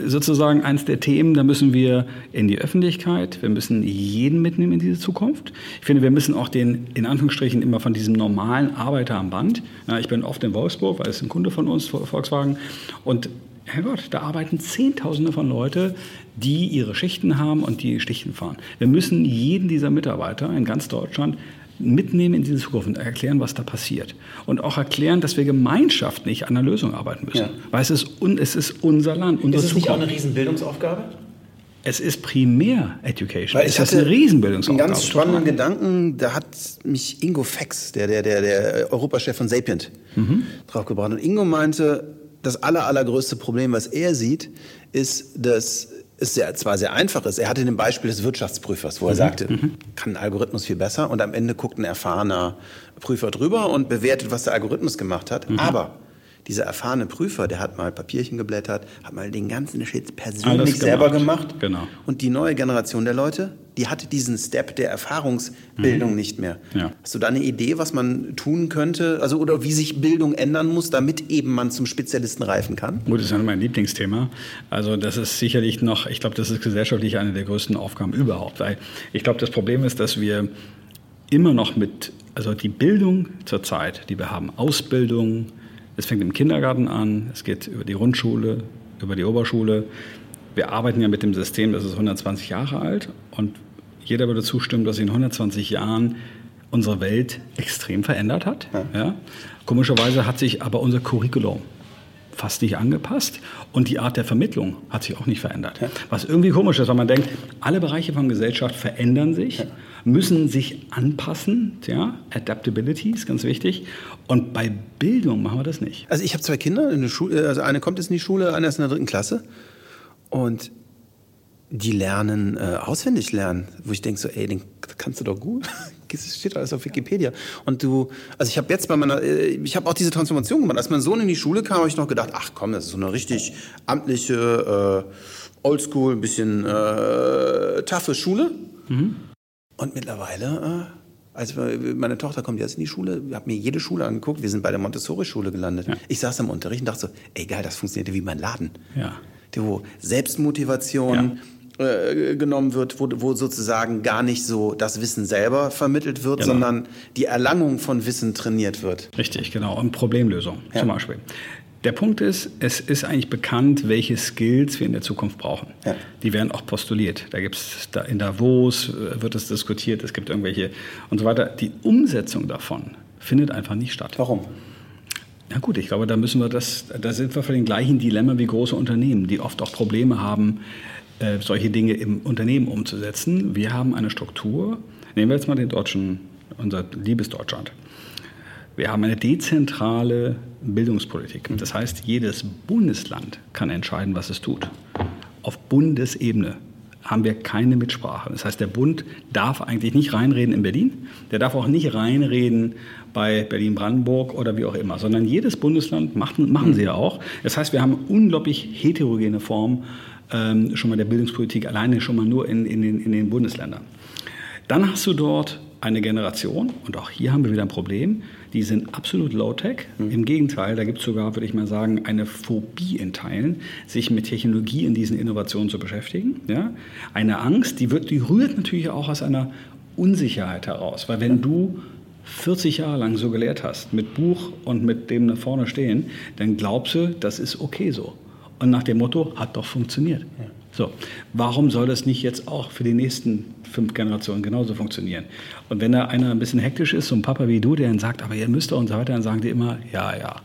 sozusagen eines der Themen, da müssen wir in die Öffentlichkeit, wir müssen jeden mitnehmen in diese Zukunft. Ich finde, wir müssen auch den, in Anführungsstrichen, immer von diesem normalen Arbeiter am Band. Ja, ich bin oft in Wolfsburg, weil es ein Kunde von uns, Volkswagen, und Herrgott, da arbeiten Zehntausende von Leute, die ihre Schichten haben und die Stichen fahren. Wir müssen jeden dieser Mitarbeiter in ganz Deutschland mitnehmen in diese Zukunft und erklären, was da passiert. Und auch erklären, dass wir gemeinschaftlich an einer Lösung arbeiten müssen. Ja. Weil es ist, un, es ist unser Land, unsere Ist es nicht auch eine Riesenbildungsaufgabe? Es ist primär Education. Weil ich es ist eine Riesenbildungsaufgabe. Einen ganz spannenden Gedanken, da hat mich Ingo Fex, der, der, der, der Europachef von Sapient, mhm. draufgebracht. Und Ingo meinte, das aller, allergrößte Problem, was er sieht, ist, dass es sehr, zwar sehr einfach ist. Er hatte den Beispiel des Wirtschaftsprüfers, wo er mhm. sagte, mhm. kann ein Algorithmus viel besser und am Ende guckt ein erfahrener Prüfer drüber und bewertet, was der Algorithmus gemacht hat. Mhm. Aber dieser erfahrene Prüfer, der hat mal Papierchen geblättert, hat mal den ganzen Shit persönlich selber gemacht. Genau. Und die neue Generation der Leute, die hatte diesen Step der Erfahrungsbildung mhm. nicht mehr. Ja. Hast du da eine Idee, was man tun könnte? Also, oder wie sich Bildung ändern muss, damit eben man zum Spezialisten reifen kann? Gut, das ist ja mein Lieblingsthema. Also, das ist sicherlich noch, ich glaube, das ist gesellschaftlich eine der größten Aufgaben überhaupt. Weil ich glaube, das Problem ist, dass wir immer noch mit, also die Bildung zurzeit, die wir haben, Ausbildung, es fängt im Kindergarten an, es geht über die Grundschule, über die Oberschule. Wir arbeiten ja mit dem System, das ist 120 Jahre alt und jeder würde zustimmen, dass sich in 120 Jahren unsere Welt extrem verändert hat. Ja. ja. Komischerweise hat sich aber unser Curriculum fast nicht angepasst und die Art der Vermittlung hat sich auch nicht verändert. Ja. Was irgendwie komisch ist, weil man denkt, alle Bereiche von Gesellschaft verändern sich. Müssen sich anpassen. Ja? Adaptability ist ganz wichtig. Und bei Bildung machen wir das nicht. Also ich habe zwei Kinder in der Schule, also eine kommt jetzt in die Schule, eine ist in der dritten Klasse. Und die lernen äh, auswendig lernen, wo ich denke so, ey, den kannst du doch gut. Das steht alles auf Wikipedia. Und du, also ich habe jetzt bei meiner, äh, ich habe auch diese Transformation gemacht. Als mein Sohn in die Schule kam, habe ich noch gedacht, ach komm, das ist so eine richtig amtliche, äh, Oldschool, ein bisschen äh, taffe Schule. Mhm. Und mittlerweile, äh, als meine Tochter kommt jetzt in die Schule, habe mir jede Schule angeguckt. Wir sind bei der Montessori-Schule gelandet. Ja. Ich saß im Unterricht und dachte so, ey geil, das funktioniert wie mein Laden. Ja. Wo Selbstmotivation. Ja äh, genommen wird, wo, wo sozusagen gar nicht so das Wissen selber vermittelt wird, genau. sondern die Erlangung von Wissen trainiert wird. Richtig, genau. Und Problemlösung zum Beispiel. Der Punkt ist, es ist eigentlich bekannt, welche Skills wir in der Zukunft brauchen. Ja. Die werden auch postuliert. Da gibt es da in Davos äh, wird es diskutiert, es gibt irgendwelche und so weiter. Die Umsetzung davon findet einfach nicht statt. Warum? Na gut, ich glaube, da müssen wir das, da sind wir vor dem gleichen Dilemma wie große Unternehmen, die oft auch Probleme haben, äh, solche Dinge im Unternehmen umzusetzen. Wir haben eine Struktur, nehmen wir jetzt mal den deutschen, unser liebes Deutschland. Wir haben eine dezentrale Bildungspolitik. Das heißt, jedes Bundesland kann entscheiden, was es tut. Auf Bundesebene haben wir keine Mitsprache. Das heißt, der Bund darf eigentlich nicht reinreden in Berlin, der darf auch nicht reinreden bei Berlin-Brandenburg oder wie auch immer, sondern jedes Bundesland macht, machen sie ja auch. Das heißt, wir haben unglaublich heterogene Formen ähm, schon mal der Bildungspolitik alleine schon mal nur in, in, den, in den Bundesländern. Dann hast du dort eine Generation, und auch hier haben wir wieder ein Problem, die sind absolut low-tech. Mhm. Im Gegenteil, da gibt es sogar, würde ich mal sagen, eine Phobie in Teilen, sich mit Technologie in diesen Innovationen zu beschäftigen. Ja? Eine Angst, die, wird, die rührt natürlich auch aus einer Unsicherheit heraus. Weil wenn du 40 Jahre lang so gelehrt hast, mit Buch und mit dem da vorne stehen, dann glaubst du, das ist okay so. Und nach dem Motto, hat doch funktioniert. Ja. So, warum soll das nicht jetzt auch für die nächsten fünf Generationen genauso funktionieren? Und wenn da einer ein bisschen hektisch ist, so ein Papa wie du, der dann sagt, aber ihr müsst doch und so weiter, dann sagen die immer, ja, ja,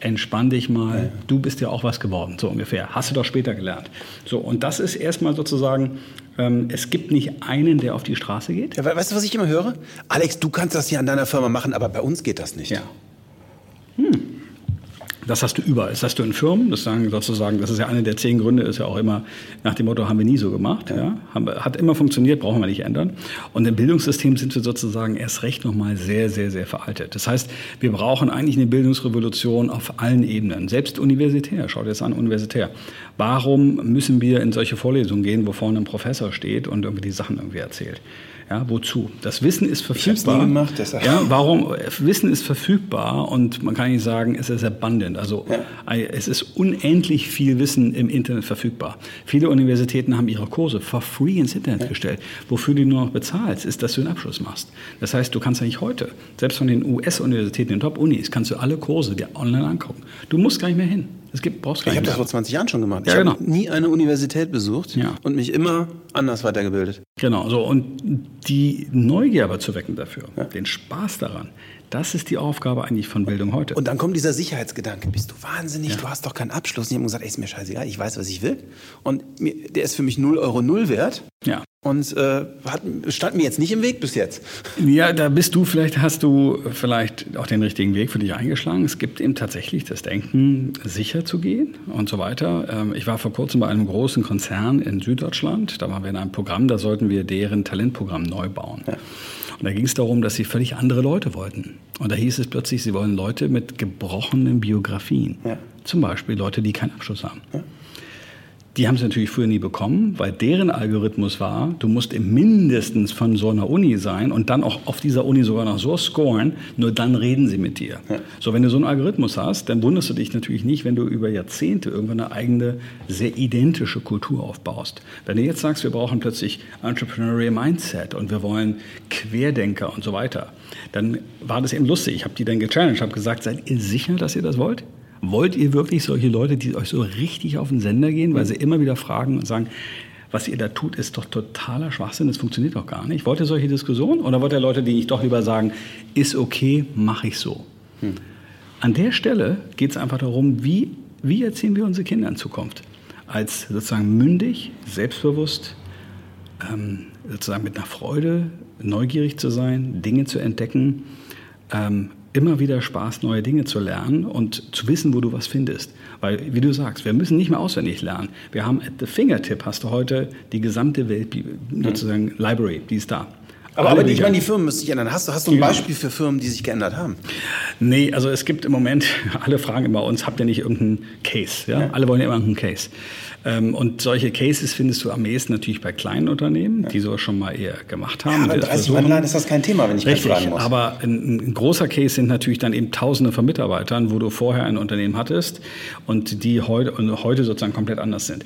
entspann dich mal, ja. du bist ja auch was geworden, so ungefähr. Hast du doch später gelernt. So, und das ist erstmal sozusagen, ähm, es gibt nicht einen, der auf die Straße geht. Ja, weißt du, was ich immer höre? Alex, du kannst das hier an deiner Firma machen, aber bei uns geht das nicht. Ja. Das hast du überall. Das hast du in Firmen. Das sagen sozusagen, das ist ja eine der zehn Gründe, ist ja auch immer nach dem Motto, haben wir nie so gemacht. Ja. ja. hat immer funktioniert, brauchen wir nicht ändern. Und im Bildungssystem sind wir sozusagen erst recht nochmal sehr, sehr, sehr veraltet. Das heißt, wir brauchen eigentlich eine Bildungsrevolution auf allen Ebenen. Selbst universitär. Schaut jetzt an, universitär. Warum müssen wir in solche Vorlesungen gehen, wo vorne ein Professor steht und irgendwie die Sachen irgendwie erzählt? Ja, wozu? Das Wissen ist verfügbar. Ich nie gemacht, deshalb. Ja, warum? Wissen ist verfügbar und man kann nicht sagen, es ist abundant. Also ja. es ist unendlich viel Wissen im Internet verfügbar. Viele Universitäten haben ihre Kurse for free ins Internet ja. gestellt. Wofür du nur noch bezahlst, ist, dass du einen Abschluss machst. Das heißt, du kannst eigentlich heute, selbst von den US-Universitäten, den Top-Unis, kannst du alle Kurse dir online angucken. Du musst gar nicht mehr hin. Es gibt, brauchst ich habe das vor 20 Jahren schon gemacht. Ja, ich genau. habe nie eine Universität besucht ja. und mich immer anders weitergebildet. Genau, so und die Neugier aber zu wecken dafür, ja. den Spaß daran, das ist die Aufgabe eigentlich von Bildung heute. Und dann kommt dieser Sicherheitsgedanke. Bist du wahnsinnig? Ja. Du hast doch keinen Abschluss. Und ich habe gesagt, ey, ist mir scheißegal, ich weiß, was ich will. Und mir, der ist für mich 0 Euro 0 wert. Ja. Und äh, hat, stand mir jetzt nicht im Weg bis jetzt. Ja, da bist du, vielleicht hast du vielleicht auch den richtigen Weg für dich eingeschlagen. Es gibt eben tatsächlich das Denken, sicher zu gehen und so weiter. Ähm, ich war vor kurzem bei einem großen Konzern in Süddeutschland. Da waren wir in einem Programm, da sollten wir deren Talentprogramm neu bauen. Ja. Und da ging es darum, dass sie völlig andere Leute wollten. Und da hieß es plötzlich, sie wollen Leute mit gebrochenen Biografien. Ja. Zum Beispiel Leute, die keinen Abschluss haben. Ja. Die haben sie natürlich früher nie bekommen, weil deren Algorithmus war, du musst mindestens von so einer Uni sein und dann auch auf dieser Uni sogar noch so scoren, nur dann reden sie mit dir. Ja. So, wenn du so einen Algorithmus hast, dann wunderst du dich natürlich nicht, wenn du über Jahrzehnte irgendwann eine eigene, sehr identische Kultur aufbaust. Wenn du jetzt sagst, wir brauchen plötzlich Entrepreneurial Mindset und wir wollen Querdenker und so weiter, dann war das eben lustig. Ich habe die dann gechallenged, habe gesagt, seid ihr sicher, dass ihr das wollt? Wollt ihr wirklich solche Leute, die euch so richtig auf den Sender gehen, weil sie immer wieder fragen und sagen, was ihr da tut, ist doch totaler Schwachsinn, das funktioniert doch gar nicht. Wollt ihr solche Diskussionen oder wollt ihr Leute, die nicht doch lieber sagen, ist okay, mache ich so? Hm. An der Stelle geht es einfach darum, wie, wie erziehen wir unsere Kinder in Zukunft? Als sozusagen mündig, selbstbewusst, ähm, sozusagen mit einer Freude, neugierig zu sein, Dinge zu entdecken, ähm, immer wieder Spaß, neue Dinge zu lernen und zu wissen, wo du was findest. Weil, wie du sagst, wir müssen nicht mehr auswendig lernen. Wir haben at the fingertip, hast du heute die gesamte Welt, sozusagen Library, die ist da. Aber, aber ich meine, die Firmen müssen sich ändern. Hast du, hast du ein Beispiel für Firmen, die sich geändert haben? Nee, also es gibt im Moment, alle fragen immer uns, habt ihr nicht irgendeinen Case? Ja? ja. Alle wollen ja immer irgendeinen Case. Ähm, und solche Cases findest du am ehesten natürlich bei kleinen Unternehmen, die sowas schon mal eher gemacht haben. Ja, aber 30 Mann ist das kein Thema, wenn ich Richtig, fragen muss. Aber ein, ein, großer Case sind natürlich dann eben Tausende von Mitarbeitern, wo du vorher ein Unternehmen hattest und die heute, und heute sozusagen komplett anders sind.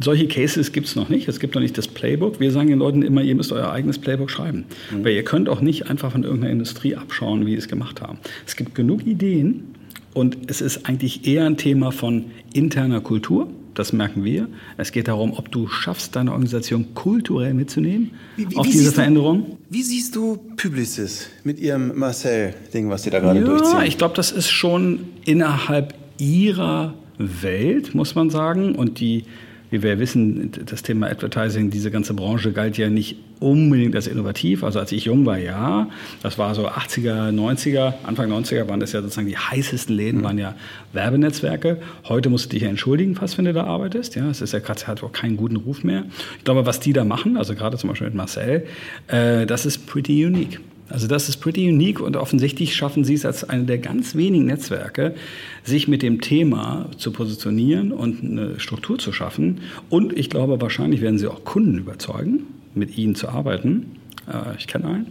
Solche Cases gibt es noch nicht. Es gibt noch nicht das Playbook. Wir sagen den Leuten immer, ihr müsst euer eigenes Playbook schreiben. Mhm. Weil ihr könnt auch nicht einfach von irgendeiner Industrie abschauen, wie sie es gemacht haben. Es gibt genug Ideen und es ist eigentlich eher ein Thema von interner Kultur das merken wir. Es geht darum, ob du schaffst, deine Organisation kulturell mitzunehmen wie, wie, auf wie diese Veränderung. Du, wie siehst du Publicis mit ihrem Marcel-Ding, was sie da gerade ja, durchziehen? Ich glaube, das ist schon innerhalb ihrer Welt, muss man sagen. Und die wie wir wissen, das Thema Advertising, diese ganze Branche galt ja nicht unbedingt als innovativ. Also als ich jung war, ja. Das war so 80er, 90er, Anfang 90er waren das ja sozusagen die heißesten Läden, mhm. waren ja Werbenetzwerke. Heute musst du dich ja entschuldigen fast, wenn du da arbeitest. Ja, es ist ja gerade, hat auch keinen guten Ruf mehr. Ich glaube, was die da machen, also gerade zum Beispiel mit Marcel, äh, das ist pretty unique. Also das ist pretty unique und offensichtlich schaffen sie es als eine der ganz wenigen Netzwerke, sich mit dem Thema zu positionieren und eine Struktur zu schaffen. Und ich glaube, wahrscheinlich werden sie auch Kunden überzeugen, mit ihnen zu arbeiten. Äh, ich kenne einen.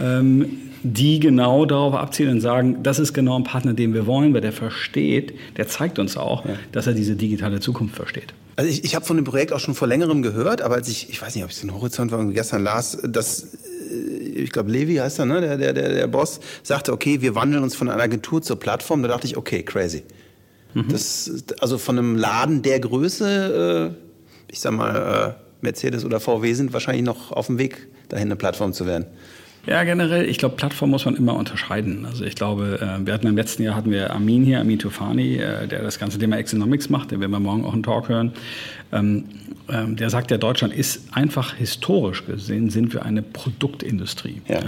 Ähm, die genau darauf abzielen und sagen, das ist genau ein Partner, den wir wollen, weil der versteht, der zeigt uns auch, ja. dass er diese digitale Zukunft versteht. Also ich, ich habe von dem Projekt auch schon vor längerem gehört, aber als ich, ich weiß nicht, ob ich es in Horizont war, gestern las, dass ich glaube Levi heißt er, ne? der, der, der, der Boss, sagte, okay, wir wandeln uns von einer Agentur zur Plattform. Da dachte ich, okay, crazy. Mhm. Das, also von einem Laden der Größe, äh, ich sag mal, äh, Mercedes oder VW sind wahrscheinlich noch auf dem Weg, dahin eine Plattform zu werden. Ja, generell, ich glaube, Plattform muss man immer unterscheiden. Also ich glaube, äh, wir hatten im letzten Jahr hatten wir Amin hier, Amin Tufani, äh, der das ganze Thema Economics macht, den werden wir morgen auch einen Talk hören. Ähm, ähm, der sagt ja, Deutschland ist einfach historisch gesehen, sind wir eine Produktindustrie. Ja.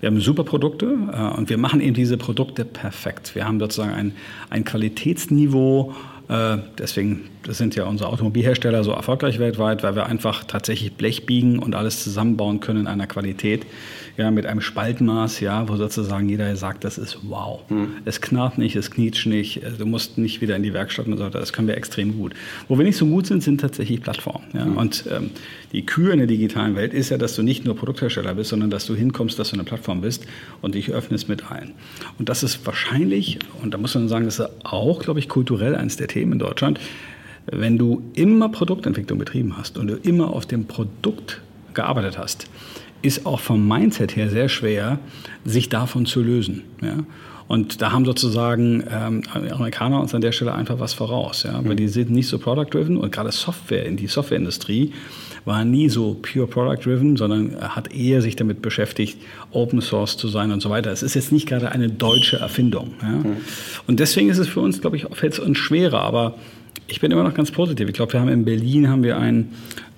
Wir haben super Produkte äh, und wir machen eben diese Produkte perfekt. Wir haben sozusagen ein, ein Qualitätsniveau, äh, deswegen sind ja unsere Automobilhersteller so erfolgreich weltweit, weil wir einfach tatsächlich Blech biegen und alles zusammenbauen können in einer Qualität, ja, mit einem Spaltmaß, ja, wo sozusagen jeder sagt, das ist wow. Hm. Es knarrt nicht, es knietscht nicht, du musst nicht wieder in die Werkstatt und so, das können wir extrem gut. Wo wir nicht so gut sind, sind tatsächlich Plattformen. Ja? Hm. Und ähm, die Kür in der digitalen Welt ist ja, dass du nicht nur Produkthersteller bist, sondern dass du hinkommst, dass du eine Plattform bist und dich öffnest mit allen. Und das ist wahrscheinlich, und da muss man sagen, das ist auch, glaube ich, kulturell eines der Themen in Deutschland, wenn du immer Produktentwicklung betrieben hast und du immer auf dem Produkt gearbeitet hast, ist auch vom Mindset her sehr schwer, sich davon zu lösen. Ja? Und da haben sozusagen ähm, Amerikaner uns an der Stelle einfach was voraus. Ja? Weil die sind nicht so product-driven und gerade Software in die Softwareindustrie war nie so pure product-driven, sondern hat eher sich damit beschäftigt, Open Source zu sein und so weiter. Es ist jetzt nicht gerade eine deutsche Erfindung. Ja? Mhm. Und deswegen ist es für uns, glaube ich, fällt es uns schwerer. Aber ich bin immer noch ganz positiv. Ich glaube, wir haben in Berlin haben wir ein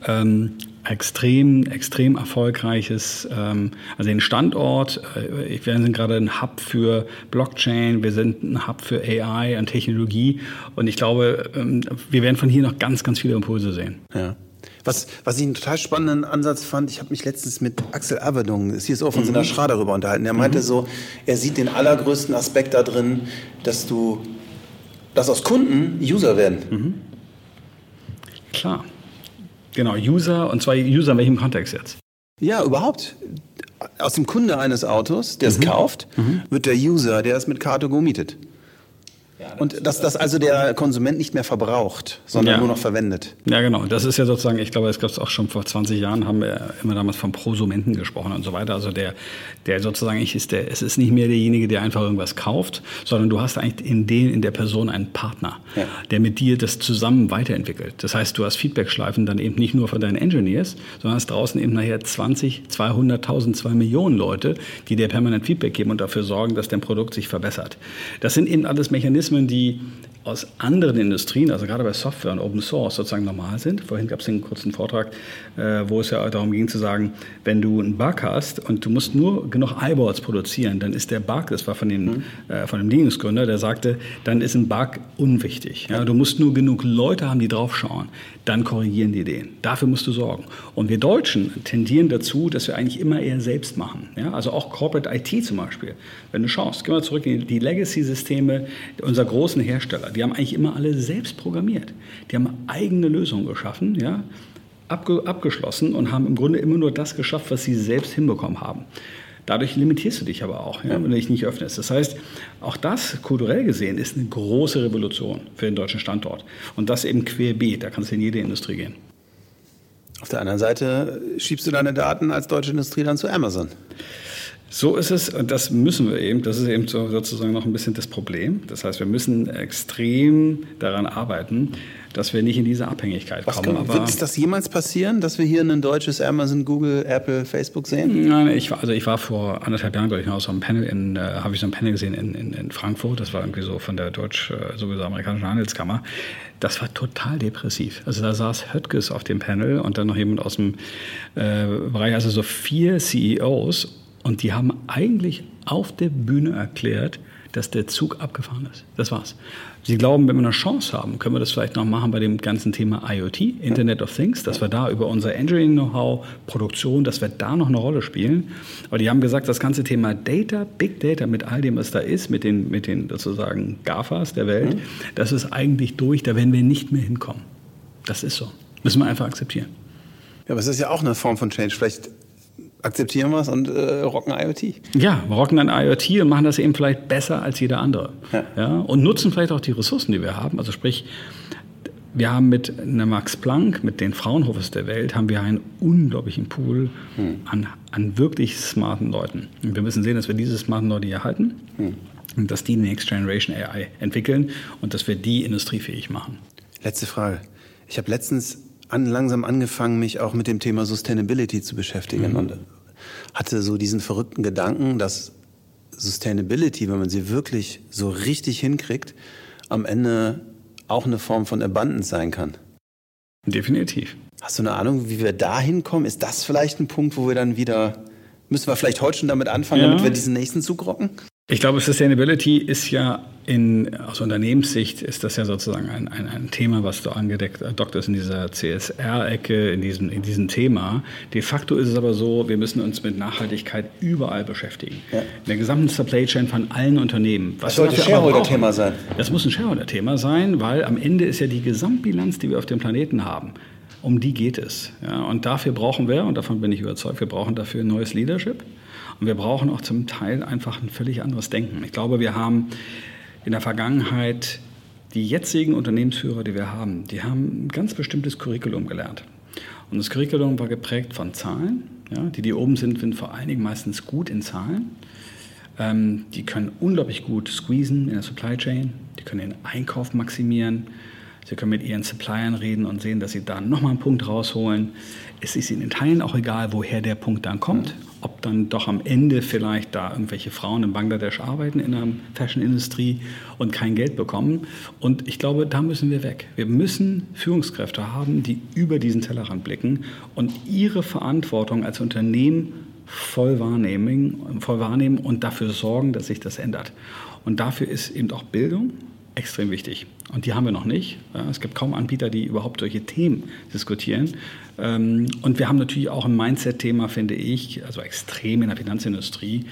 ähm, extrem, extrem erfolgreiches, ähm, also den Standort. Äh, wir sind gerade ein Hub für Blockchain, wir sind ein Hub für AI und Technologie. Und ich glaube, ähm, wir werden von hier noch ganz, ganz viele Impulse sehen. Ja. Was, was ich einen total spannenden Ansatz fand, ich habe mich letztens mit Axel Averdung, CSO von mhm. Sinatra, darüber unterhalten. Er meinte mhm. so, er sieht den allergrößten Aspekt da drin, dass du, dass aus Kunden User werden. Mhm. Klar. Genau, User, und zwar User in welchem Kontext jetzt? Ja, überhaupt. Aus dem Kunde eines Autos, der es mhm. kauft, mhm. wird der User, der es mit Karte gemietet und dass das also der Konsument nicht mehr verbraucht, sondern ja. nur noch verwendet. Ja, genau. Das ist ja sozusagen, ich glaube, es gab es auch schon vor 20 Jahren, haben wir immer damals vom Prosumenten gesprochen und so weiter. Also der, der sozusagen, ich ist der, es ist nicht mehr derjenige, der einfach irgendwas kauft, sondern du hast eigentlich in, den, in der Person einen Partner, ja. der mit dir das zusammen weiterentwickelt. Das heißt, du hast Feedback-Schleifen dann eben nicht nur von deinen Engineers, sondern hast draußen eben nachher 20, 200.000, 2 Millionen Leute, die dir permanent Feedback geben und dafür sorgen, dass dein Produkt sich verbessert. Das sind eben alles Mechanismen, die aus anderen Industrien, also gerade bei Software und Open Source sozusagen normal sind. Vorhin gab es einen kurzen Vortrag, äh, wo es ja darum ging zu sagen, wenn du einen Bug hast und du musst nur genug Eyeballs produzieren, dann ist der Bug, das war von, den, mhm. äh, von dem Linux-Gründer, der sagte, dann ist ein Bug unwichtig. Ja? Du musst nur genug Leute haben, die draufschauen, dann korrigieren die den. Dafür musst du sorgen. Und wir Deutschen tendieren dazu, dass wir eigentlich immer eher selbst machen. Ja? Also auch Corporate IT zum Beispiel. Wenn du schaust, gehen wir zurück in die Legacy-Systeme unserer großen Hersteller die haben eigentlich immer alle selbst programmiert. Die haben eigene Lösungen geschaffen, ja, abge abgeschlossen und haben im Grunde immer nur das geschafft, was sie selbst hinbekommen haben. Dadurch limitierst du dich aber auch, ja, wenn du dich nicht öffnest. Das heißt, auch das kulturell gesehen ist eine große Revolution für den deutschen Standort. Und das eben querbeet, da kannst du in jede Industrie gehen. Auf der anderen Seite schiebst du deine Daten als deutsche Industrie dann zu Amazon. So ist es und das müssen wir eben. Das ist eben so sozusagen noch ein bisschen das Problem. Das heißt, wir müssen extrem daran arbeiten, dass wir nicht in diese Abhängigkeit Was kommen. Kann, wird das jemals passieren, dass wir hier ein deutsches Amazon, Google, Apple, Facebook sehen? Nein, ich war, also ich war vor anderthalb Jahren, glaube ich, noch so einem Panel in, äh, habe ich so ein Panel gesehen in, in, in Frankfurt. Das war irgendwie so von der deutsch, äh, sowieso amerikanischen Handelskammer. Das war total depressiv. Also da saß Höttges auf dem Panel und dann noch jemand aus dem äh, Bereich, also so vier CEOs und die haben eigentlich auf der Bühne erklärt, dass der Zug abgefahren ist. Das war's. Sie glauben, wenn wir eine Chance haben, können wir das vielleicht noch machen bei dem ganzen Thema IoT, Internet of Things, dass wir da über unser Engineering-Know-how, Produktion, dass wir da noch eine Rolle spielen. Aber die haben gesagt, das ganze Thema Data, Big Data mit all dem, was da ist, mit den, mit den sozusagen GAFAs der Welt, mhm. das ist eigentlich durch, da werden wir nicht mehr hinkommen. Das ist so. Müssen wir einfach akzeptieren. Ja, aber es ist ja auch eine Form von Change. Vielleicht akzeptieren wir es und äh, rocken IoT. Ja, wir rocken dann IoT und machen das eben vielleicht besser als jeder andere. Ja. ja. Und nutzen vielleicht auch die Ressourcen, die wir haben. Also sprich, wir haben mit einer Max Planck, mit den Fraunhofers der Welt, haben wir einen unglaublichen Pool hm. an, an wirklich smarten Leuten. Und wir müssen sehen, dass wir diese smarten Leute hier halten hm. und dass die Next Generation AI entwickeln und dass wir die industriefähig machen. Letzte Frage. Ich habe letztens an, langsam angefangen, mich auch mit dem Thema Sustainability zu beschäftigen mhm. und hatte so diesen verrückten Gedanken, dass Sustainability, wenn man sie wirklich so richtig hinkriegt, am Ende auch eine Form von Abundance sein kann. Definitiv. Hast du eine Ahnung, wie wir da hinkommen? Ist das vielleicht ein Punkt, wo wir dann wieder, müssen wir vielleicht heute schon damit anfangen, ja. damit wir diesen nächsten Zug rocken? Ich glaube, Sustainability ist ja in, aus Unternehmenssicht ist das ja sozusagen ein, ein, ein Thema, was du angedeckt hast in dieser CSR-Ecke, in diesem, in diesem Thema. De facto ist es aber so, wir müssen uns mit Nachhaltigkeit überall beschäftigen. Ja. In der gesamten Supply Chain von allen Unternehmen. Was das sollte Shareholder-Thema sein. Das muss ein Shareholder-Thema sein, weil am Ende ist ja die Gesamtbilanz, die wir auf dem Planeten haben, um die geht es. Ja, und dafür brauchen wir, und davon bin ich überzeugt, wir brauchen dafür neues Leadership. Und wir brauchen auch zum Teil einfach ein völlig anderes Denken. Ich glaube, wir haben in der Vergangenheit die jetzigen Unternehmensführer, die wir haben, die haben ein ganz bestimmtes Curriculum gelernt. Und das Curriculum war geprägt von Zahlen. Ja, die, die oben sind, sind vor allen Dingen meistens gut in Zahlen. Ähm, die können unglaublich gut squeezen in der Supply Chain. Die können den Einkauf maximieren. Sie können mit Ihren Suppliern reden und sehen, dass Sie da nochmal einen Punkt rausholen. Es ist Ihnen in Teilen auch egal, woher der Punkt dann kommt. Ob dann doch am Ende vielleicht da irgendwelche Frauen in Bangladesch arbeiten in der Fashion-Industrie und kein Geld bekommen. Und ich glaube, da müssen wir weg. Wir müssen Führungskräfte haben, die über diesen Tellerrand blicken und ihre Verantwortung als Unternehmen voll wahrnehmen, voll wahrnehmen und dafür sorgen, dass sich das ändert. Und dafür ist eben auch Bildung extrem wichtig. Und die haben wir noch nicht. Es gibt kaum Anbieter, die überhaupt solche Themen diskutieren. Ähm, und wir haben natürlich auch ein Mindset-Thema, finde ich, also extrem in der Finanzindustrie,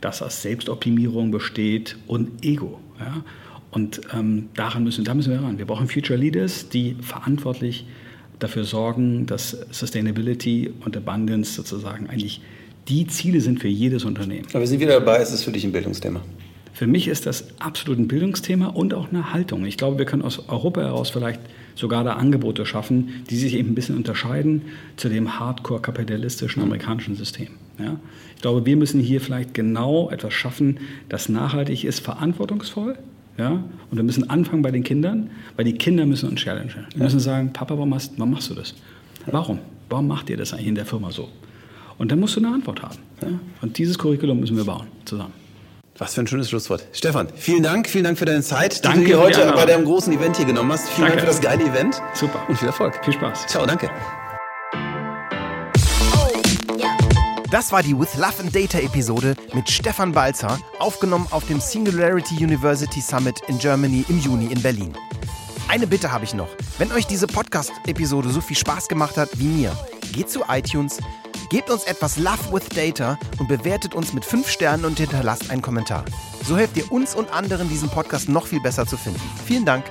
das aus Selbstoptimierung besteht und Ego. Und ähm, daran müssen, da müssen wir ran. Wir brauchen Future Leaders, die verantwortlich dafür sorgen, dass Sustainability und Abundance sozusagen eigentlich die Ziele sind für jedes Unternehmen. Aber wir sind wieder dabei, ist es für dich ein Bildungsthema? Für mich ist das absolut ein Bildungsthema und auch eine Haltung. Ich glaube, wir können aus Europa heraus vielleicht sogar da Angebote schaffen, die sich eben ein bisschen unterscheiden zu dem hardcore-kapitalistischen amerikanischen System. Ja? Ich glaube, wir müssen hier vielleicht genau etwas schaffen, das nachhaltig ist, verantwortungsvoll. Ja? Und wir müssen anfangen bei den Kindern, weil die Kinder müssen uns challengen. Wir müssen sagen, Papa, warum machst, warum machst du das? Warum? Warum macht ihr das eigentlich in der Firma so? Und dann musst du eine Antwort haben. Ja? Und dieses Curriculum müssen wir bauen, zusammen. Was für ein schönes Schlusswort. Stefan, vielen Dank, vielen Dank für deine Zeit, danke, die du dir heute bei deinem großen Event hier genommen hast. Vielen danke. Dank für das geile Event. Super. Und viel Erfolg. Viel Spaß. Ciao, danke. Das war die With Love and Data Episode mit Stefan Balzer, aufgenommen auf dem Singularity University Summit in Germany im Juni in Berlin. Eine Bitte habe ich noch. Wenn euch diese Podcast-Episode so viel Spaß gemacht hat wie mir, geht zu iTunes, Gebt uns etwas Love with Data und bewertet uns mit 5 Sternen und hinterlasst einen Kommentar. So helft ihr uns und anderen, diesen Podcast noch viel besser zu finden. Vielen Dank.